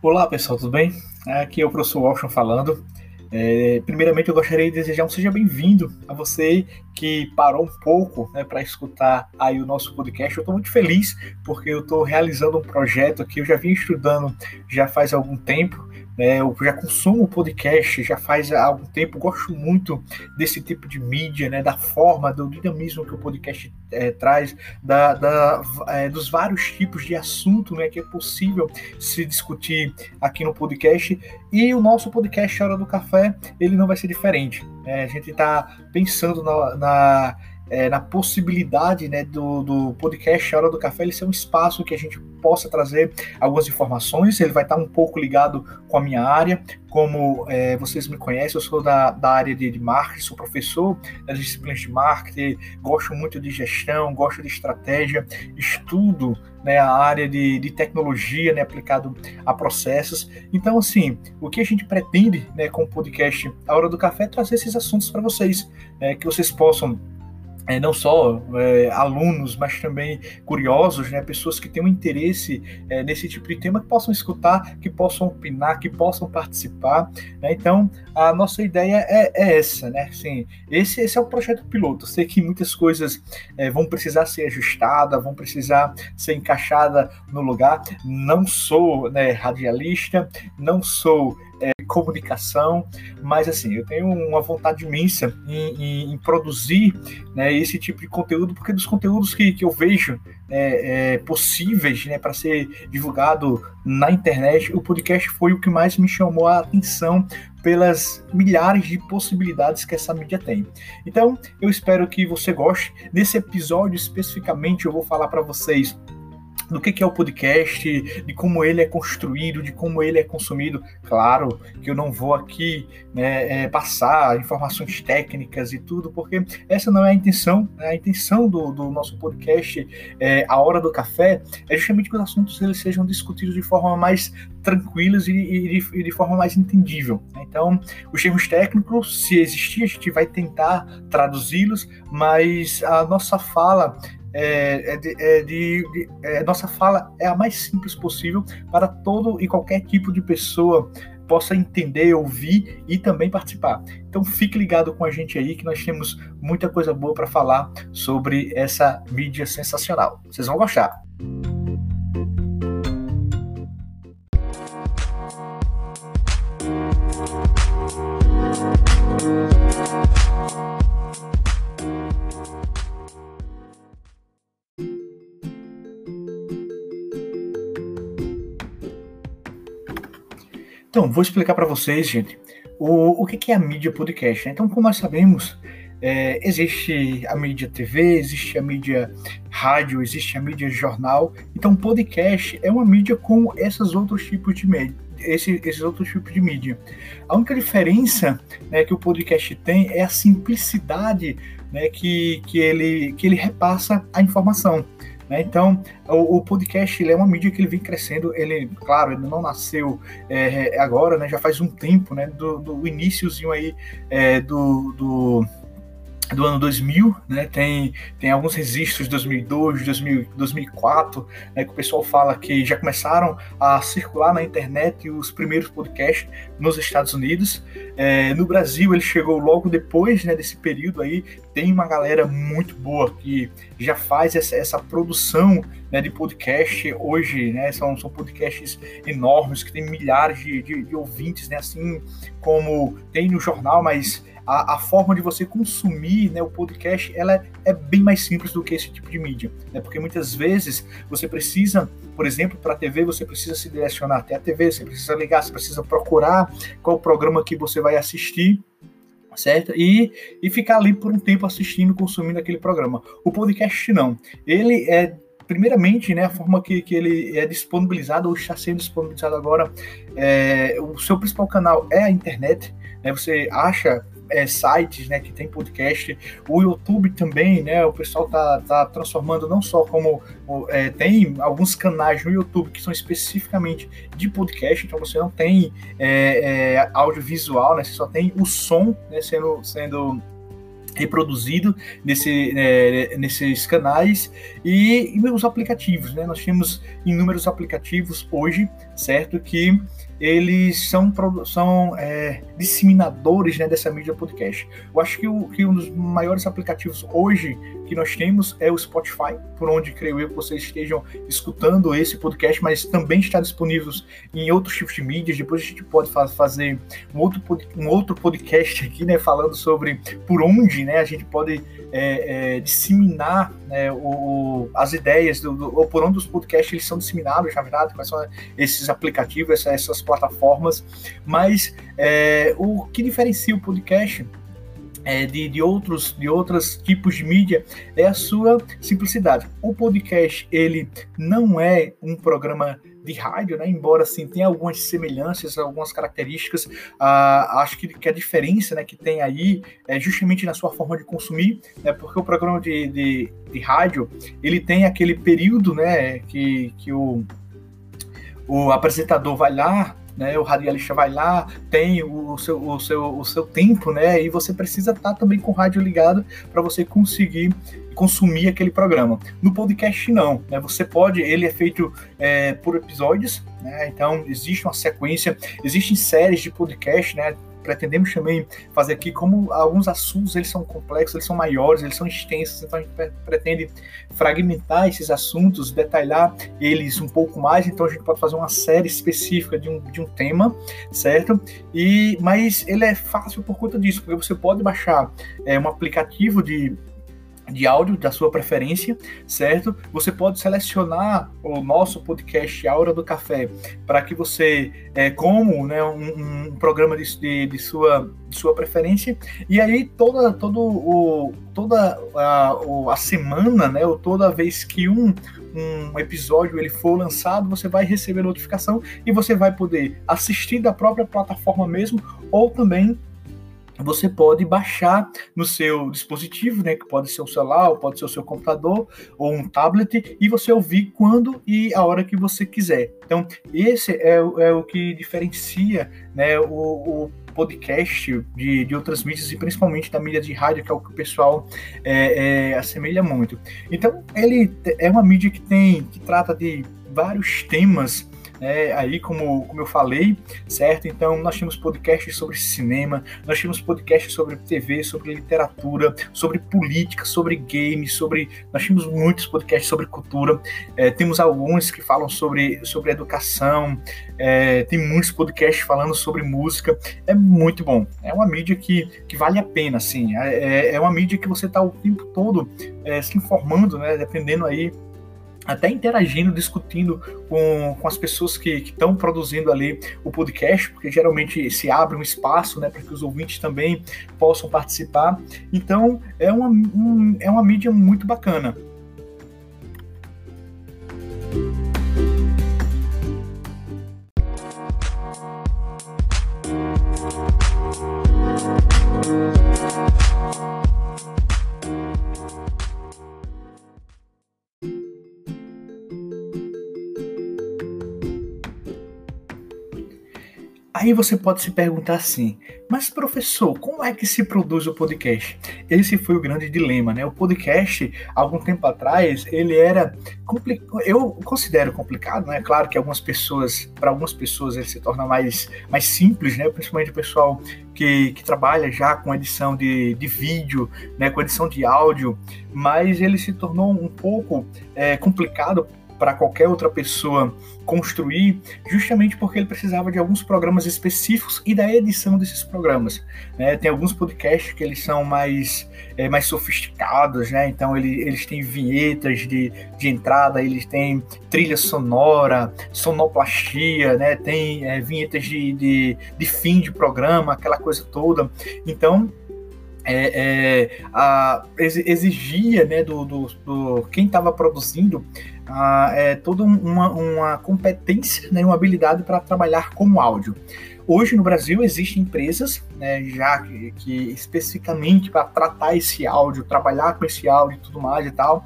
Olá pessoal, tudo bem? Aqui é o professor Washington falando. É, primeiramente, eu gostaria de desejar um seja bem-vindo a você que parou um pouco né, para escutar aí o nosso podcast. Eu estou muito feliz porque eu estou realizando um projeto que eu já vim estudando já faz algum tempo. Né, eu já consumo podcast já faz algum tempo. Gosto muito desse tipo de mídia, né, da forma, do dinamismo que o podcast é, traz, da, da é, dos vários tipos de assunto né, que é possível se discutir aqui no podcast. E o nosso podcast Hora do Café, ele não vai ser diferente. Né? A gente está pensando na, na é, na possibilidade né, do, do podcast Hora do Café ele ser um espaço que a gente possa trazer algumas informações. Ele vai estar um pouco ligado com a minha área. Como é, vocês me conhecem, eu sou da, da área de, de marketing, sou professor das disciplinas de marketing, gosto muito de gestão, gosto de estratégia, estudo né, a área de, de tecnologia né, aplicado a processos. Então, assim, o que a gente pretende né, com o podcast A Hora do Café é trazer esses assuntos para vocês, né, que vocês possam é, não só é, alunos, mas também curiosos, né, pessoas que têm um interesse é, nesse tipo de tema, que possam escutar, que possam opinar, que possam participar. Né? Então, a nossa ideia é, é, essa, né? Assim, esse, esse é o projeto piloto. Sei que muitas coisas é, vão precisar ser ajustadas, vão precisar ser encaixadas no lugar. Não sou né, radialista, não sou é, comunicação, mas assim, eu tenho uma vontade imensa em, em, em produzir né, esse tipo de conteúdo, porque dos conteúdos que, que eu vejo é, é, possíveis né, para ser divulgado na internet, o podcast foi o que mais me chamou a atenção pelas milhares de possibilidades que essa mídia tem. Então, eu espero que você goste. Nesse episódio especificamente, eu vou falar para vocês do que, que é o podcast, de como ele é construído, de como ele é consumido. Claro que eu não vou aqui né, é, passar informações técnicas e tudo, porque essa não é a intenção. Né? A intenção do, do nosso podcast, é, A Hora do Café, é justamente que os assuntos eles sejam discutidos de forma mais tranquilas e, e, de, e de, forma mais entendível. Né? Então, os termos técnicos, se existir, a gente vai tentar traduzi-los, mas a nossa fala é, é, de, é de, de é, nossa fala é a mais simples possível para todo e qualquer tipo de pessoa possa entender, ouvir e também participar. Então fique ligado com a gente aí que nós temos muita coisa boa para falar sobre essa mídia sensacional. Vocês vão gostar. Então, vou explicar para vocês, gente, o, o que é a mídia podcast. Né? Então, como nós sabemos, é, existe a mídia TV, existe a mídia rádio, existe a mídia jornal. Então, podcast é uma mídia com esses outros tipos de mídia. Esse, esses outros tipos de mídia. A única diferença né, que o podcast tem é a simplicidade né, que, que, ele, que ele repassa a informação. Né? Então, o, o, podcast é uma mídia que ele vem crescendo. Ele, claro, ele não nasceu é, agora, né? já faz um tempo, né? do, do iníciozinho aí é, do, do do ano 2000, né? Tem, tem alguns registros de 2002, 2000, 2004, né? Que o pessoal fala que já começaram a circular na internet os primeiros podcasts nos Estados Unidos. É, no Brasil ele chegou logo depois, né? Desse período aí tem uma galera muito boa que já faz essa, essa produção né, de podcast hoje, né? São, são podcasts enormes que tem milhares de, de, de ouvintes, né? Assim como tem no jornal, mas a, a, forma de você consumir né, o podcast ela é, é, bem mais simples do que esse tipo de mídia. Né? Porque muitas vezes você precisa, por exemplo, para a TV, você precisa se direcionar até a TV, você precisa ligar, você precisa procurar qual programa que você vai assistir certo? E, e ficar ali por um tempo assistindo, consumindo aquele programa. O podcast não. Ele é primeiramente, né, a forma que, que ele é disponibilizado ou está sendo disponibilizado agora, é, o seu principal canal é a internet, né, você acha é, sites, né, que tem podcast, o YouTube também, né, o pessoal tá, tá transformando não só como é, tem alguns canais no YouTube que são especificamente de podcast, então você não tem é, é, audiovisual, né, você só tem o som né, sendo, sendo reproduzido nesse, é, nesses canais e, e os aplicativos, né? Nós temos inúmeros aplicativos hoje, certo? Que eles são, são é, disseminadores né, dessa mídia podcast. Eu acho que, o, que um dos maiores aplicativos hoje que nós temos é o Spotify, por onde creio eu que vocês estejam escutando esse podcast, mas também está disponível em outros tipos de mídias. Depois a gente pode fa fazer um outro, um outro podcast aqui, né, falando sobre por onde né, a gente pode é, é, disseminar né, o, as ideias, do, do, ou por onde os podcasts eles são disseminados, na verdade, quais são esses aplicativos, essas, essas plataformas, mas é, o que diferencia o podcast é, de, de, outros de outros tipos de mídia é a sua simplicidade. O podcast ele não é um programa de rádio, né? embora assim tenha algumas semelhanças, algumas características, ah, acho que, que, a diferença né, que tem aí é justamente na sua forma de consumir, né? porque o programa de, de, de rádio ele tem aquele período né, que, que o, o apresentador vai lá né? O radialista vai lá, tem o seu, o seu, o seu tempo, né? E você precisa estar tá também com o rádio ligado para você conseguir consumir aquele programa. No podcast não, né? Você pode, ele é feito é, por episódios, né? Então existe uma sequência, existem séries de podcast, né? Pretendemos também fazer aqui, como alguns assuntos eles são complexos, eles são maiores, eles são extensos, então a gente pretende fragmentar esses assuntos, detalhar eles um pouco mais, então a gente pode fazer uma série específica de um, de um tema, certo? E, mas ele é fácil por conta disso, porque você pode baixar é, um aplicativo de de áudio da sua preferência, certo? Você pode selecionar o nosso podcast A Hora do Café para que você, é, como né, um, um programa de, de, de, sua, de sua preferência, e aí toda, todo o, toda a, a semana, né, ou toda vez que um, um episódio ele for lançado, você vai receber notificação e você vai poder assistir da própria plataforma mesmo, ou também você pode baixar no seu dispositivo, né, que pode ser o celular, pode ser o seu computador ou um tablet, e você ouvir quando e a hora que você quiser. Então, esse é, é o que diferencia né, o, o podcast de, de outras mídias e principalmente da mídia de rádio, que é o que o pessoal é, é, assemelha muito. Então, ele é uma mídia que tem que trata de vários temas né? Aí, como, como eu falei, certo? Então, nós temos podcasts sobre cinema, nós temos podcasts sobre TV, sobre literatura, sobre política, sobre games, sobre. Nós temos muitos podcasts sobre cultura, é, temos alguns que falam sobre, sobre educação, é, tem muitos podcasts falando sobre música. É muito bom. É uma mídia que, que vale a pena, assim. É, é, é uma mídia que você está o tempo todo é, se informando, né? Dependendo aí até interagindo, discutindo com, com as pessoas que estão produzindo ali o podcast, porque geralmente se abre um espaço né, para que os ouvintes também possam participar. Então é uma, um, é uma mídia muito bacana. Aí você pode se perguntar assim, mas professor, como é que se produz o podcast? Esse foi o grande dilema, né? O podcast, algum tempo atrás, ele era complicado, eu considero complicado, né? Claro que algumas pessoas, para algumas pessoas ele se torna mais, mais simples, né? Principalmente o pessoal que, que trabalha já com edição de, de vídeo, né? Com edição de áudio, mas ele se tornou um pouco é, complicado para qualquer outra pessoa construir, justamente porque ele precisava de alguns programas específicos e da edição desses programas. Né? Tem alguns podcasts que eles são mais, é, mais sofisticados, né? então ele, eles têm vinhetas de, de entrada, eles têm trilha sonora, sonoplastia, né? tem é, vinhetas de, de, de fim de programa, aquela coisa toda. Então, é, é, a, exigia né, do, do, do quem estava produzindo ah, é toda uma, uma competência, né, uma habilidade para trabalhar como áudio. Hoje no Brasil existem empresas né, já que, que especificamente para tratar esse áudio, trabalhar com esse áudio e tudo mais e tal.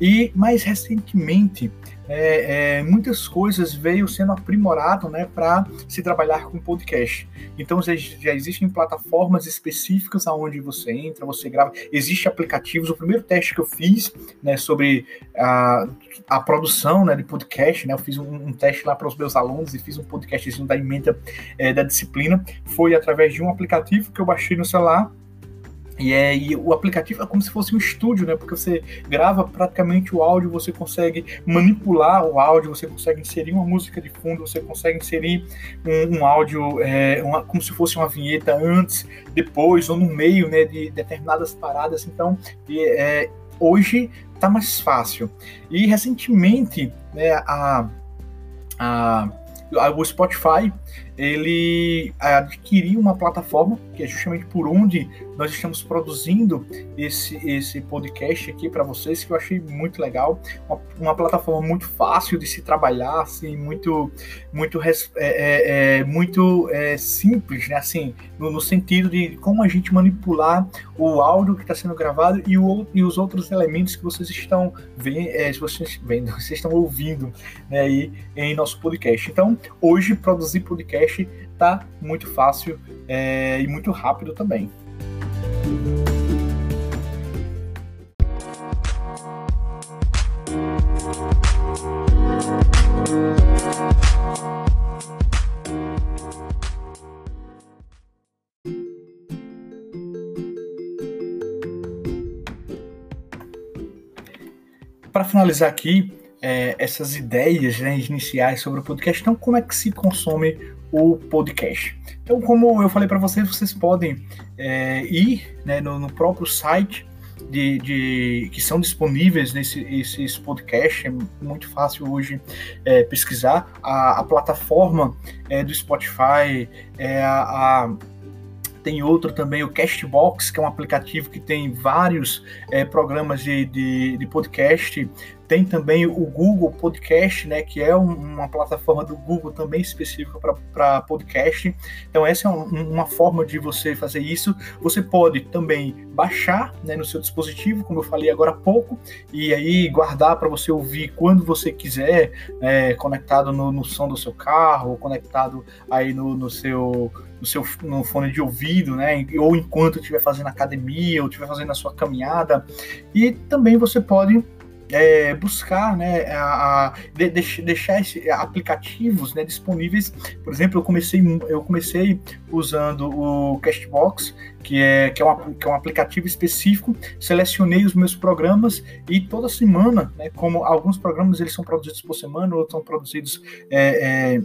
E mais recentemente é, é, muitas coisas veio sendo aprimorado né, para se trabalhar com podcast. Então já, já, existem plataformas específicas aonde você entra, você grava. Existem aplicativos. O primeiro teste que eu fiz né, sobre a, a produção né, de podcast, né, eu fiz um, um teste lá para os meus alunos e fiz um podcastzinho da emenda é, da disciplina, foi através de um aplicativo que eu baixei no celular e, é, e o aplicativo é como se fosse um estúdio, né? Porque você grava praticamente o áudio, você consegue manipular o áudio, você consegue inserir uma música de fundo, você consegue inserir um, um áudio é, uma, como se fosse uma vinheta antes, depois ou no meio, né? De determinadas paradas. Então, é, hoje está mais fácil. E recentemente, né? A, a o Spotify ele adquiriu uma plataforma que é justamente por onde nós estamos produzindo esse, esse podcast aqui para vocês, que eu achei muito legal, uma, uma, plataforma muito fácil de se trabalhar, assim, muito muito é, é, é, muito é, simples, né? Assim, no, no, sentido de como a gente manipular o áudio que está sendo gravado e, o, e os outros elementos que vocês estão vendo, é, vocês vendo, vocês estão ouvindo né, aí em nosso podcast. Então, hoje produzir podcast podcast tá muito fácil é, e muito rápido também. Para finalizar aqui, é, essas ideias né, iniciais sobre o podcast, então como é que se consome o podcast. Então, como eu falei para vocês, vocês podem é, ir né, no, no, próprio site de, de, que são disponíveis nesse esses podcasts. É muito fácil hoje é, pesquisar. A, a plataforma é, do Spotify, é a, a tem outro também, o Castbox, que é um aplicativo que tem vários é, programas de, de, de, podcast tem também o Google Podcast, né, que é um, uma plataforma do Google também específica para podcast. Então, essa é um, uma forma de você fazer isso. Você pode também baixar né, no seu dispositivo, como eu falei agora há pouco, e aí guardar para você ouvir quando você quiser, é, conectado no, no, som do seu carro, conectado aí no, no seu no seu no fone de ouvido, né? Ou enquanto estiver fazendo academia, ou estiver fazendo a sua caminhada. E também você pode é, buscar, né, a, a de, deixar esses aplicativos né, disponíveis. Por exemplo, eu comecei, eu comecei usando o Castbox, que é, que, é uma, que é um aplicativo específico, selecionei os meus programas e toda semana, né, como alguns programas eles são produzidos por semana, outros são produzidos é, é,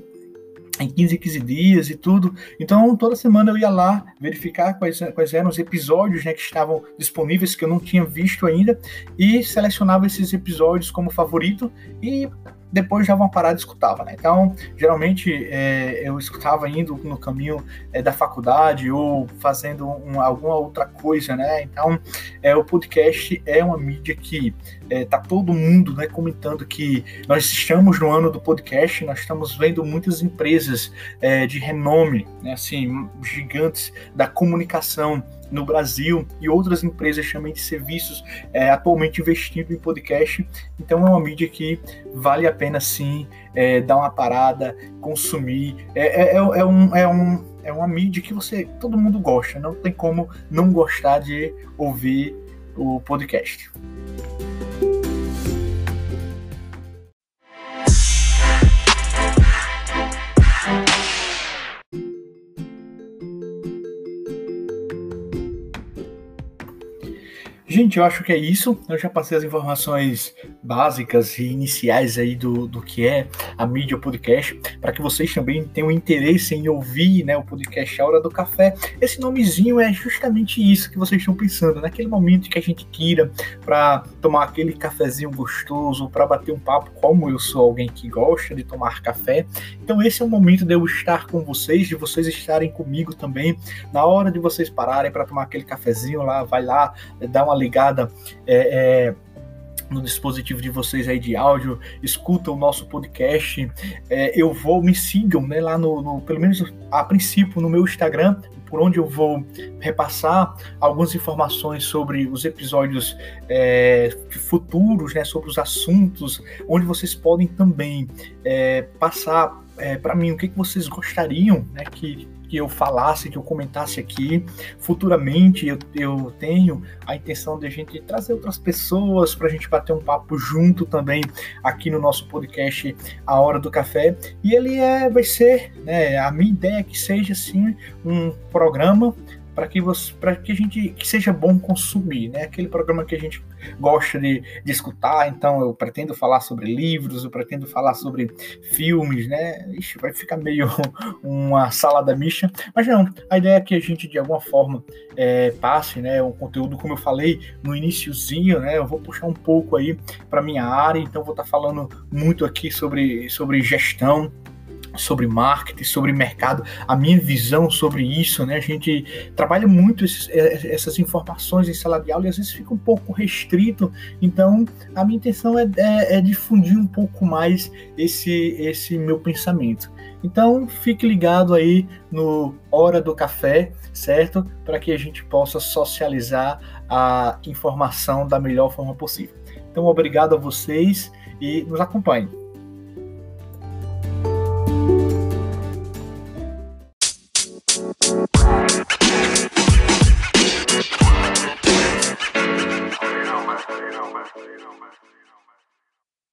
em 15, 15 dias e tudo. Então, toda semana eu ia lá verificar quais, quais eram os episódios né, que estavam disponíveis, que eu não tinha visto ainda, e selecionava esses episódios como favorito e depois já uma parada e escutava, né? Então, geralmente é, eu escutava indo no caminho é, da faculdade ou fazendo um, alguma outra coisa, né? Então, é, o podcast é uma mídia que é, tá todo mundo né, comentando que nós estamos no ano do podcast, nós estamos vendo muitas empresas é, de renome, né, assim, gigantes da comunicação no Brasil e outras empresas também de serviços é, atualmente investindo em podcast. Então é uma mídia que vale a pena sim é, dar uma parada, consumir. É, é, é, é, um, é, um, é uma mídia que você todo mundo gosta, não tem como não gostar de ouvir o podcast. Gente, eu acho que é isso. Eu já passei as informações básicas e iniciais aí do, do que é a mídia podcast, para que vocês também tenham interesse em ouvir né, o podcast A Hora do Café. Esse nomezinho é justamente isso que vocês estão pensando, naquele momento que a gente tira para tomar aquele cafezinho gostoso, para bater um papo, como eu sou alguém que gosta de tomar café. Então esse é o momento de eu estar com vocês, de vocês estarem comigo também, na hora de vocês pararem para tomar aquele cafezinho lá, vai lá, dá uma ligada é, é, no dispositivo de vocês aí de áudio, escuta o nosso podcast, é, eu vou, me sigam, né, lá no, no, pelo menos a princípio no meu Instagram, por onde eu vou repassar algumas informações sobre os episódios é, futuros, né, sobre os assuntos, onde vocês podem também é, passar é, para mim o que, que vocês gostariam né, que que eu falasse, que eu comentasse aqui. Futuramente eu, eu tenho a intenção de a gente trazer outras pessoas para a gente bater um papo junto também aqui no nosso podcast A Hora do Café. E ele é, vai ser, né, a minha ideia é que seja assim um programa para que você para que a gente que seja bom consumir, né? Aquele programa que a gente gosta de, de escutar, então eu pretendo falar sobre livros, eu pretendo falar sobre filmes, né? Ixi, vai ficar meio uma salada mista, mas não, a ideia é que a gente de alguma forma é, passe, né, um conteúdo como eu falei no iníciozinho, né? Eu vou puxar um pouco aí para minha área, então vou estar tá falando muito aqui sobre sobre gestão, sobre marketing, sobre mercado, a minha visão sobre isso, né? A gente trabalha muito esses, é, essas informações em sala de aula e às vezes fica um pouco restrito. Então, a minha intenção é, é, é difundir um pouco mais esse, esse meu pensamento. Então, fique ligado aí no Hora do Café, certo? Para que a gente possa socializar a informação da melhor forma possível. Então, obrigado a vocês e nos acompanhem.